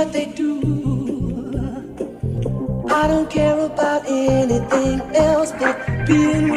what they do. I don't care about anything else but being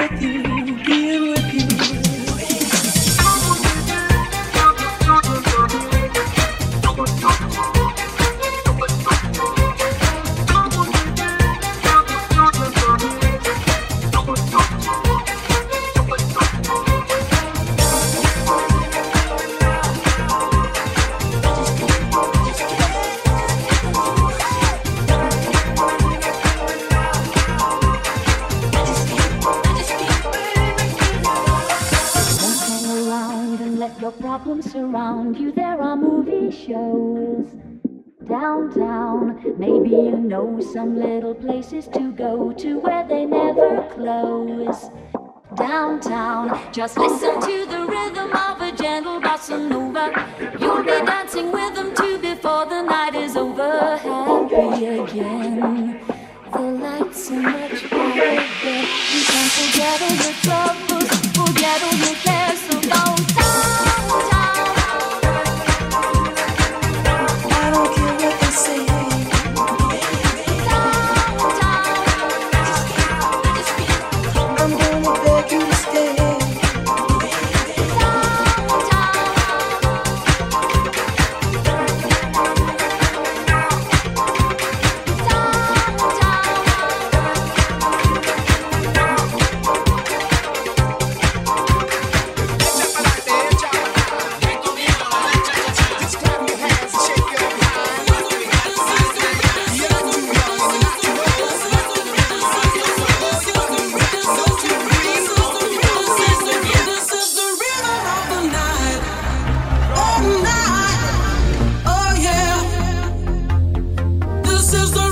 is the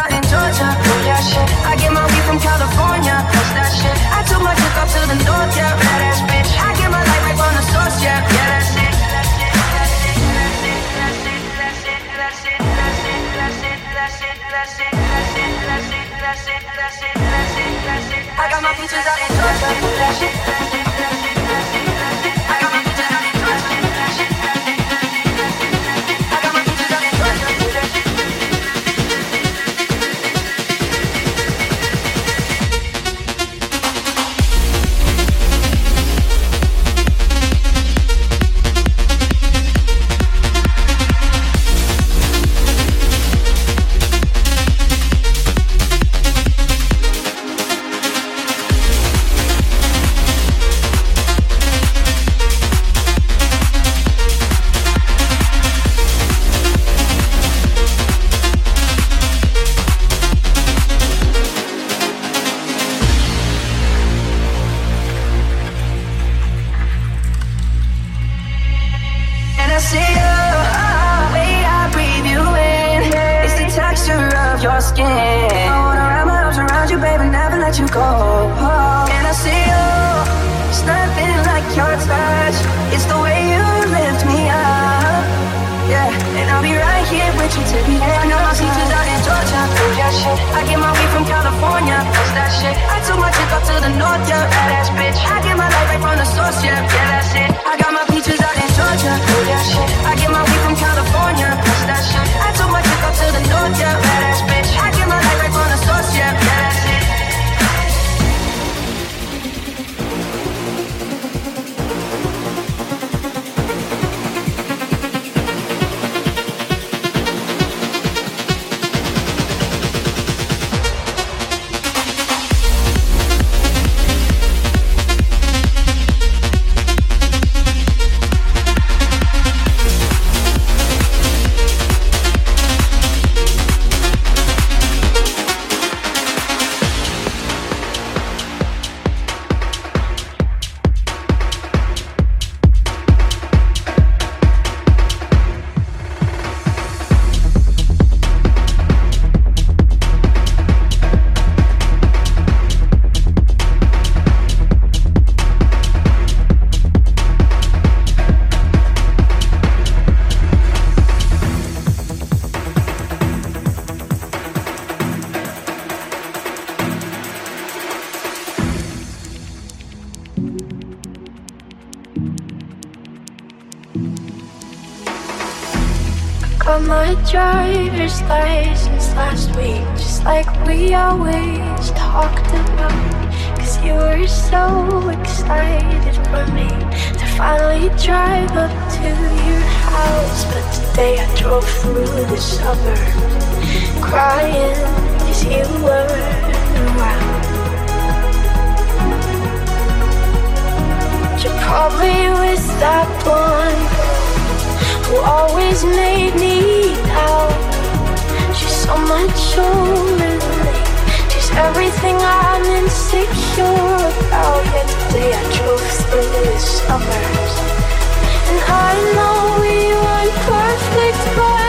out in Georgia. Oh, yeah, shit. I get my weed from California. What's that shit? I took my chick up to the north, yeah. Badass bitch. I get my life right from the source, yeah. Yeah, that's it. I got my features out in Georgia. paper since last week, just like we always talked about. Cause you were so excited for me to finally drive up to your house. But today I drove through the suburbs, crying cause you weren't around. You're probably with that one who always made me doubt so much overlay. She's everything I'm insecure about. Yet today I drove through the and I know we weren't perfect, but.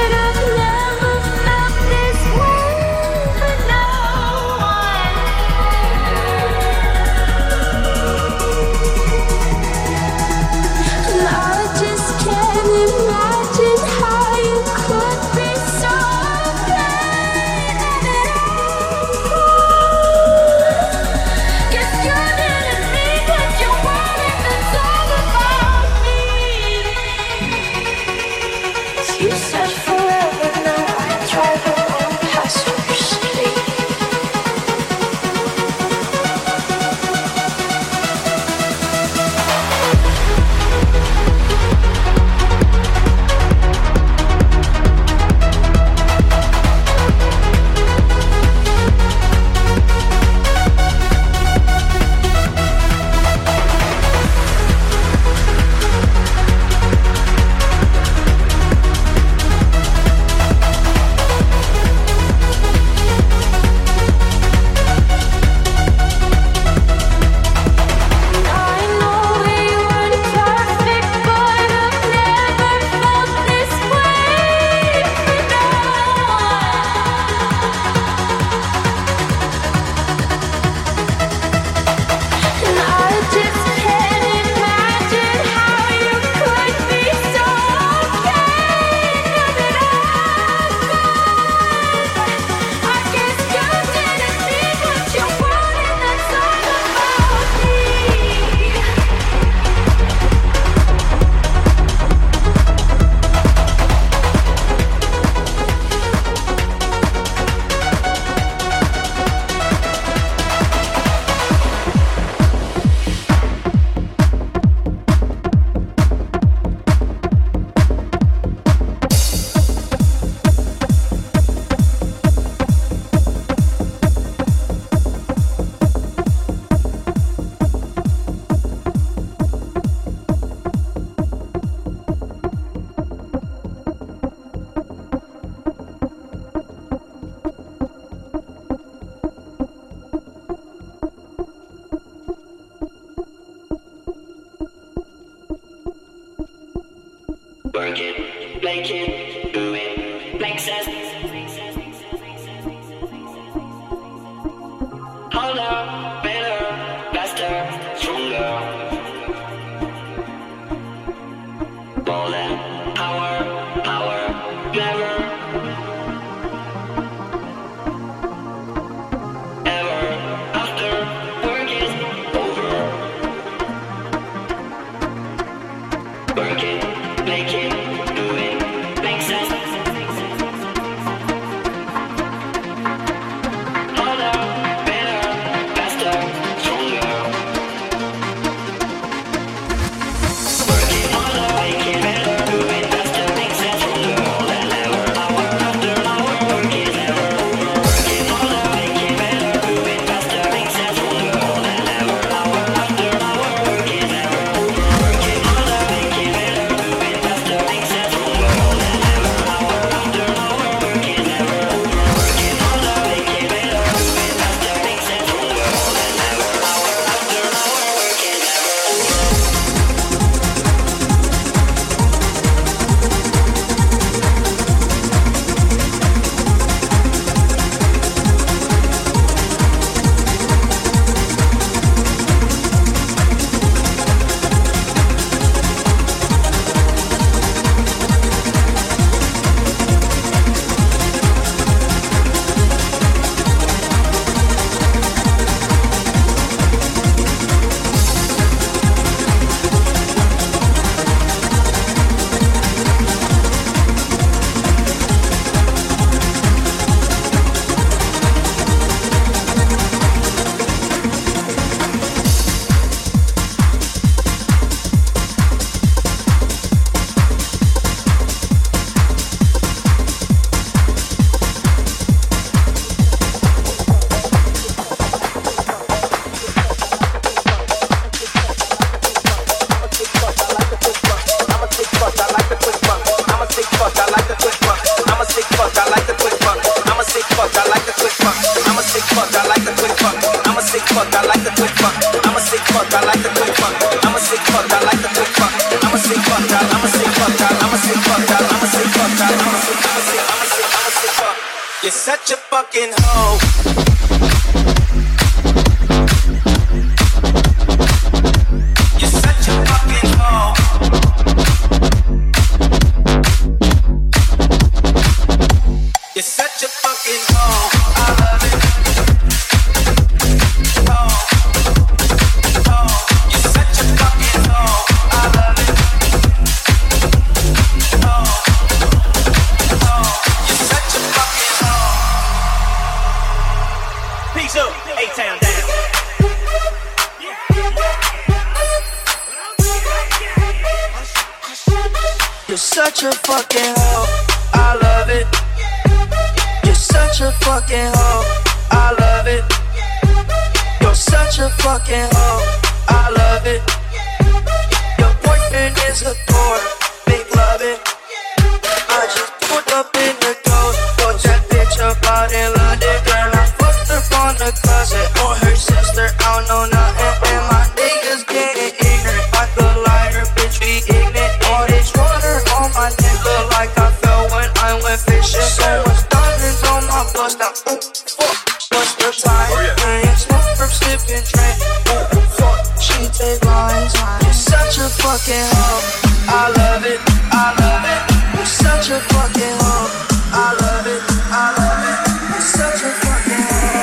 Fucking hoe. I love it. I love it. You're such a fucking hoe. I love it. I love it. You're such a fucking hoe.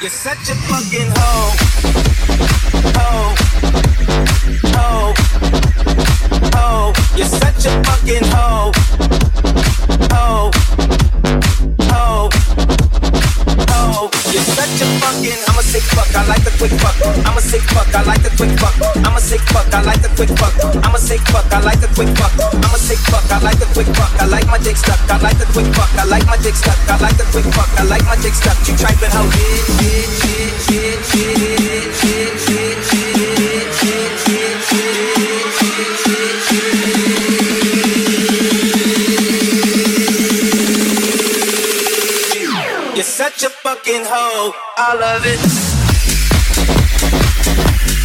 You're such a fucking hoe. Hoe. Hoe. Hoe. You're such a fucking hoe. Hoe. quick fuck. I'm a sick fuck. I like the quick fuck. I'm a sick fuck. I like the quick fuck. I'm a sick fuck. I like the quick fuck. I'm a sick fuck. I like the quick fuck. I like my dick stuck. I like the quick fuck. I like my dick stuck. I like the quick fuck. I like my dick stuck. You typing hoe. You're such a fucking hoe. I love it. Thank you.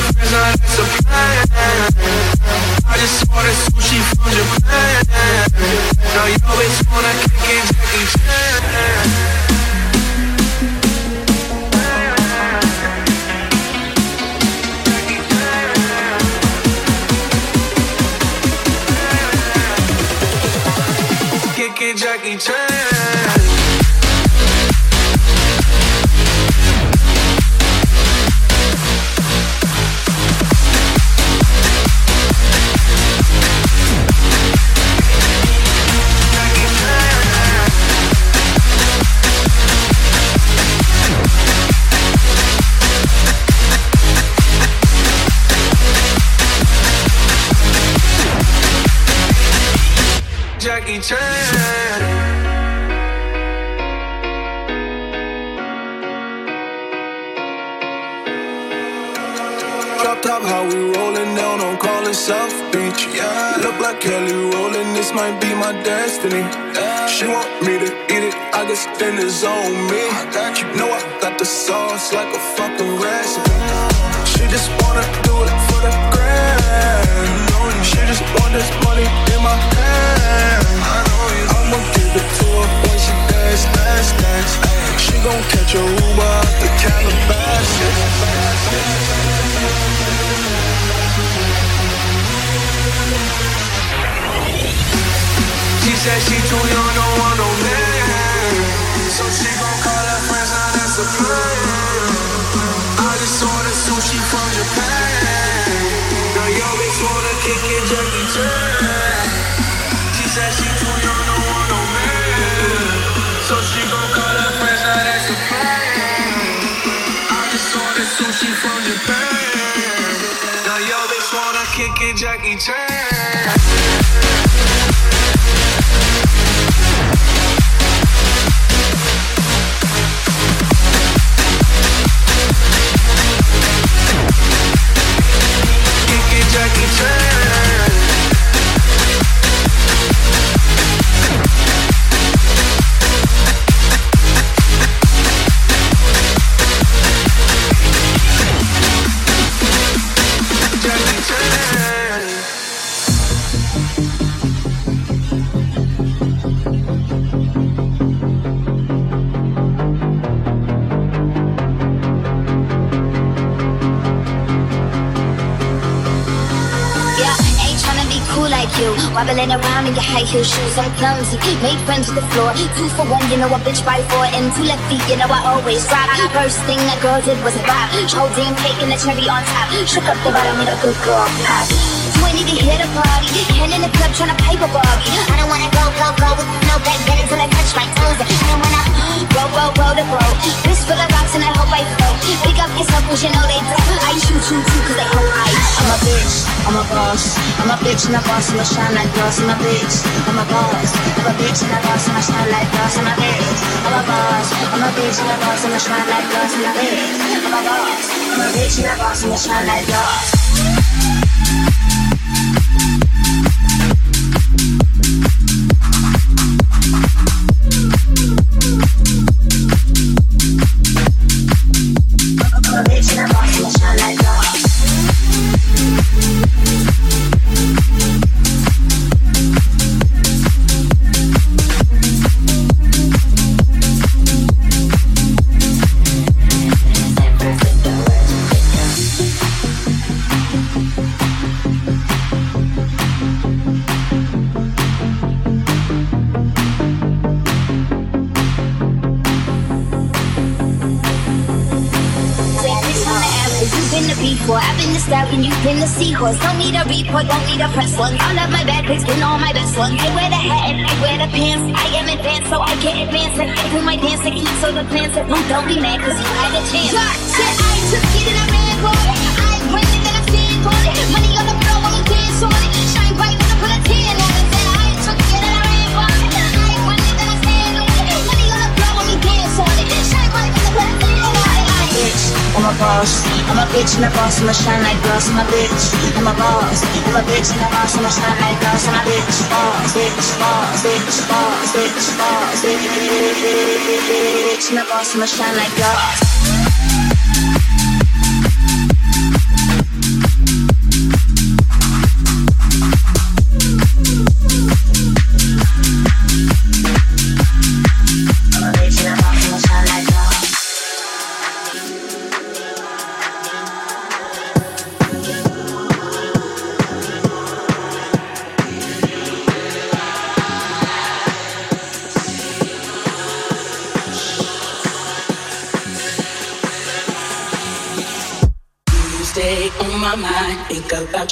Friends, now that's a plan. I just ordered sushi from Japan. Now you always wanna kick it, Jackie Chan. Made friends with the floor. Two for one, you know a bitch by four. And two left feet, you know I always drop. First thing that girl did was a bop. Holding cake and the cherry on top. Shook up the bottom with a good girl pop. 20 to hit a party. Hen in the club tryna pipe a Barbie. I don't wanna go, go, go with no back then until I touch my toes. I don't wanna roll, roll, roll the boat. Wrist full of rocks and I hope I float. Big up yourself cause you know they do. I shoot you too cause they hope I I'm a bitch, I'm a boss. I'm a bitch and a boss, and I shine like glass. I'm a bitch, I'm a boss. I'm a bitch and a boss, and I shine like glass. I'm a bitch, I'm a boss. I'm a bitch and a boss, and I shine like glass. I'm a bitch, I'm a boss. I'm a bitch and a boss, and I shine like glass. Boss. I'm a bitch and a boss, I'ma shine like glass. I'm a bitch, I'm a boss. I'm a bitch and a boss, I'ma shine like glass. I'm a bitch, boss, bitch, boss, bitch, boss, bitch, boss, bitch, bitch and a boss, I'ma shine like glass.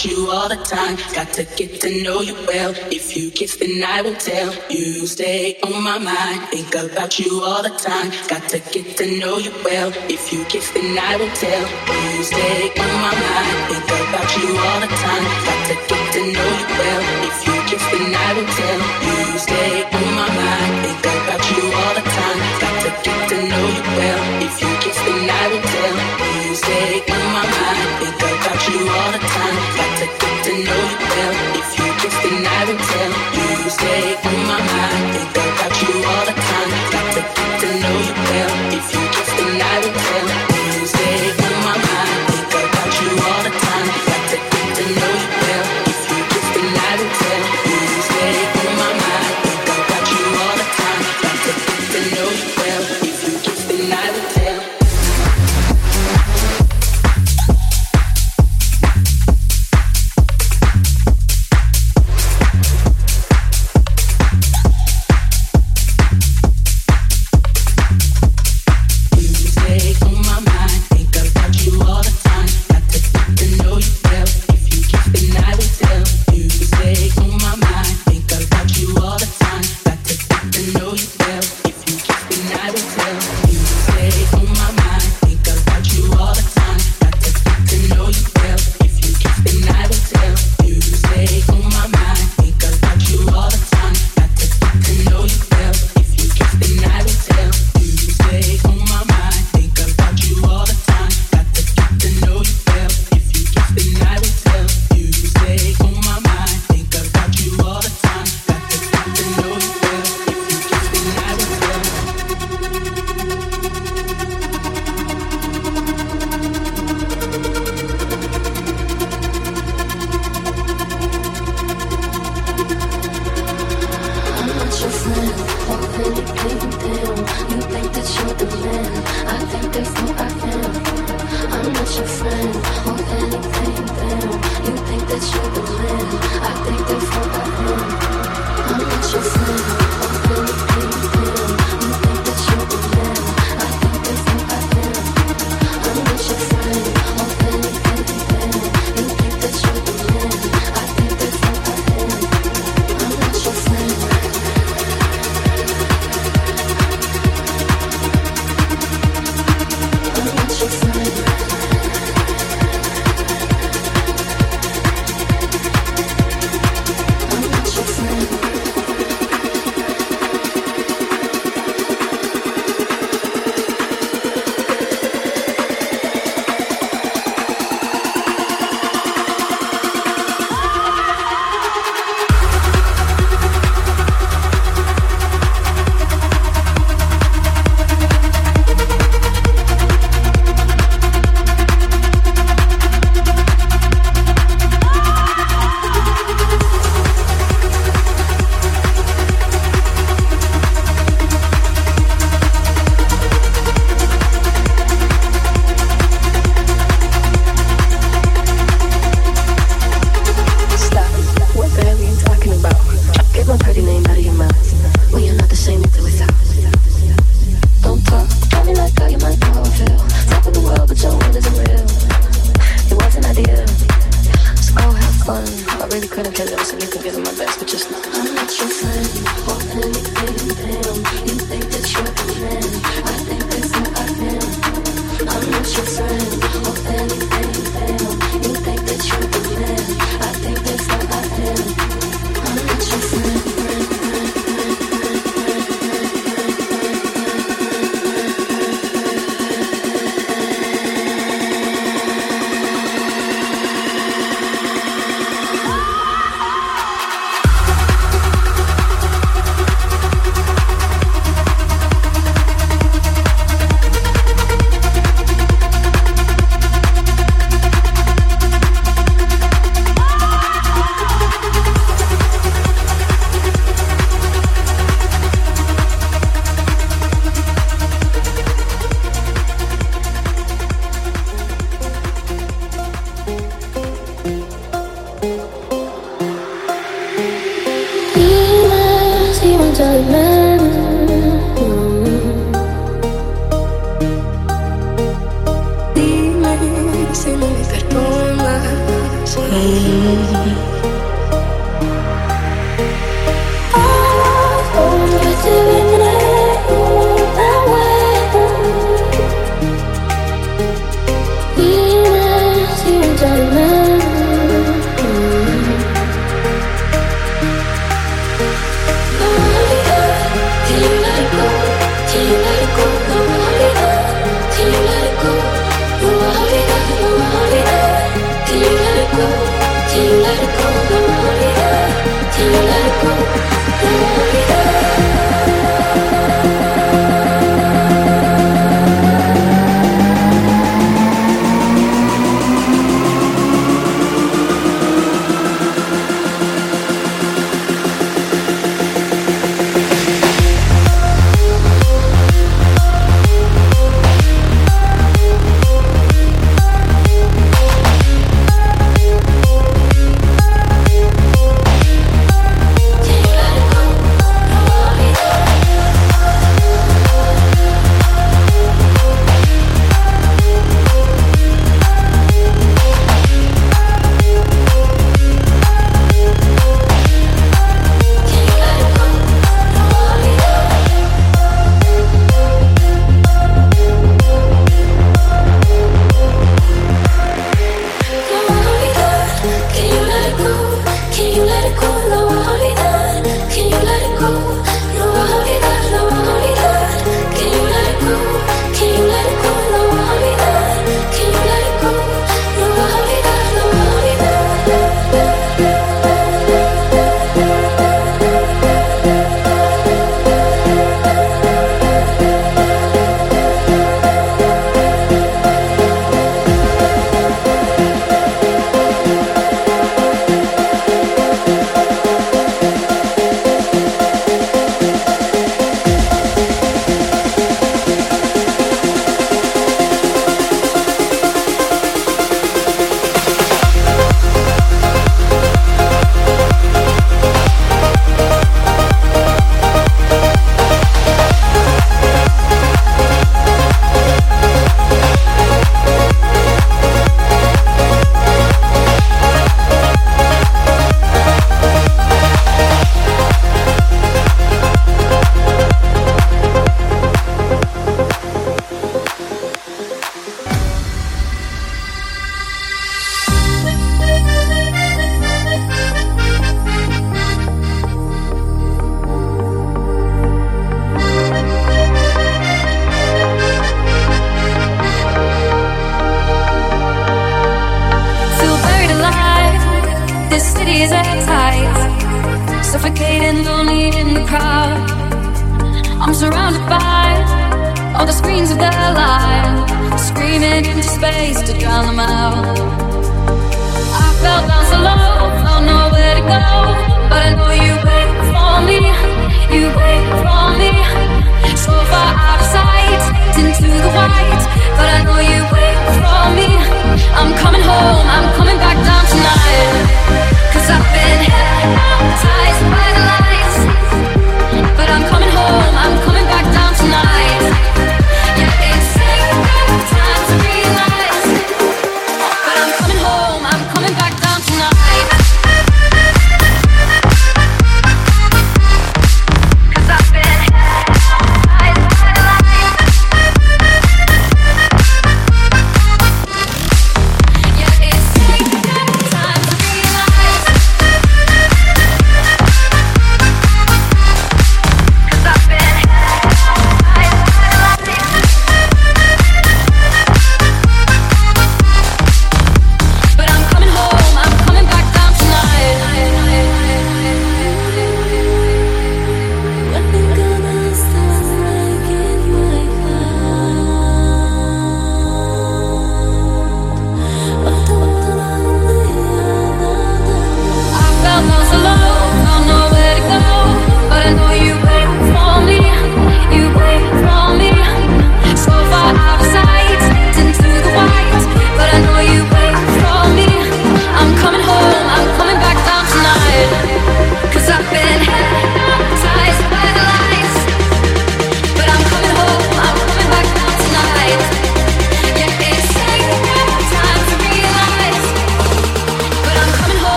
About you all the time. Got to get to know you well. If you kiss, then I will tell. You stay on my mind, think about you all the time. Got to get to know you well. If you kiss, then I will tell. You stay on my mind, think about you all the time. Got to get to know you well. If you kiss, then I will tell. You stay on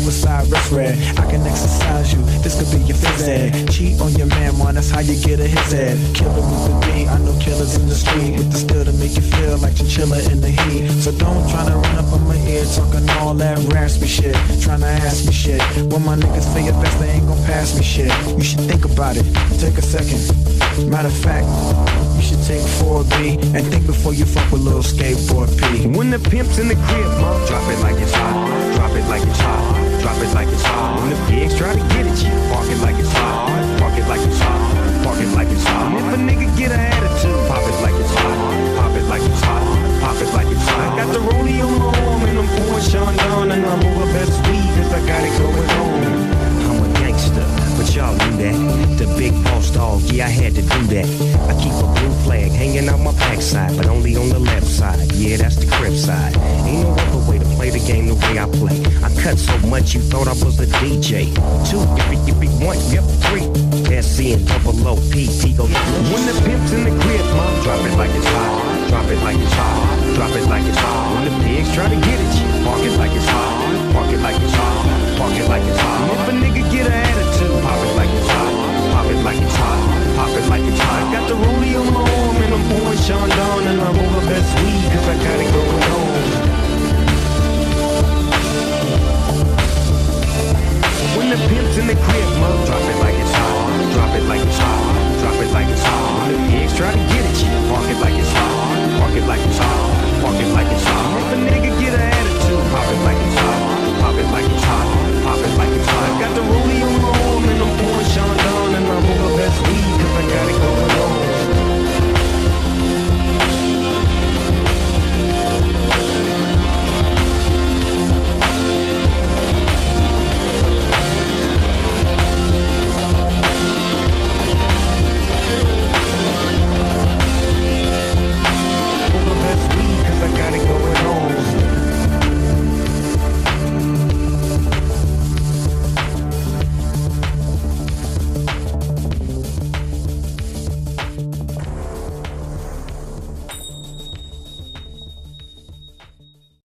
suicide wrist red. I can exercise you, this could be your phys ed. Cheat on your man, man, that's how you get a his head. Killer with the B, I know killers in the street with the still to make you feel like chiller in the heat. So don't try to run up on my ear talking all that raspy shit. Trying to ask me shit. When my niggas say it best, they ain't gon' pass me shit. You should think about it, take a second. Matter of fact, you should take 4B and think before you fuck with little skateboard P. When the pimp's in the crib, ma, drop it like it's hot. Drop it like it's hot. Drop it like it's hot. When the pigs try to get at you, park it like it's hot. Park it like it's hot. Park it like it's hot. If a nigga get an attitude, pop it like it's hot. Pop it like it's hot. Pop it like it's hot. I got the rollie on and I'm pouring Chandon and I'm over best weed cause I got it going on y'all knew that. The big boss dog, yeah, I had to do that. I keep a blue flag hanging out my backside, but only on the left side. Yeah, that's the crib side. Ain't no other way to play the game the way I play. I cut so much you thought I was a DJ. Two, if it, one, yep, three. SC and double O P T go. When the pimp's in the crib, mom, drop it like it's hot. Drop it like it's hot. Drop it like it's hot. When the pigs try to get at you, park it like it's hot. Park it like it's hot. Park it like it's hot. If a nigga get a like it's hot. pop it like it's hot Got the rodeo on my arm and I'm pouring Chandon and I'm on my best weed cause I got it going on. When the pimp's in the crib, mother, drop it like it's hot, drop it like it's hot, drop it like it's hot. The pigs try to get at you, park it like it's hot, park it like it's hot, park it like it's hot. If a nigga get an attitude, pop it like it's hot, pop it like it's hot, pop it like it's hot. Got the rodeo on my arm.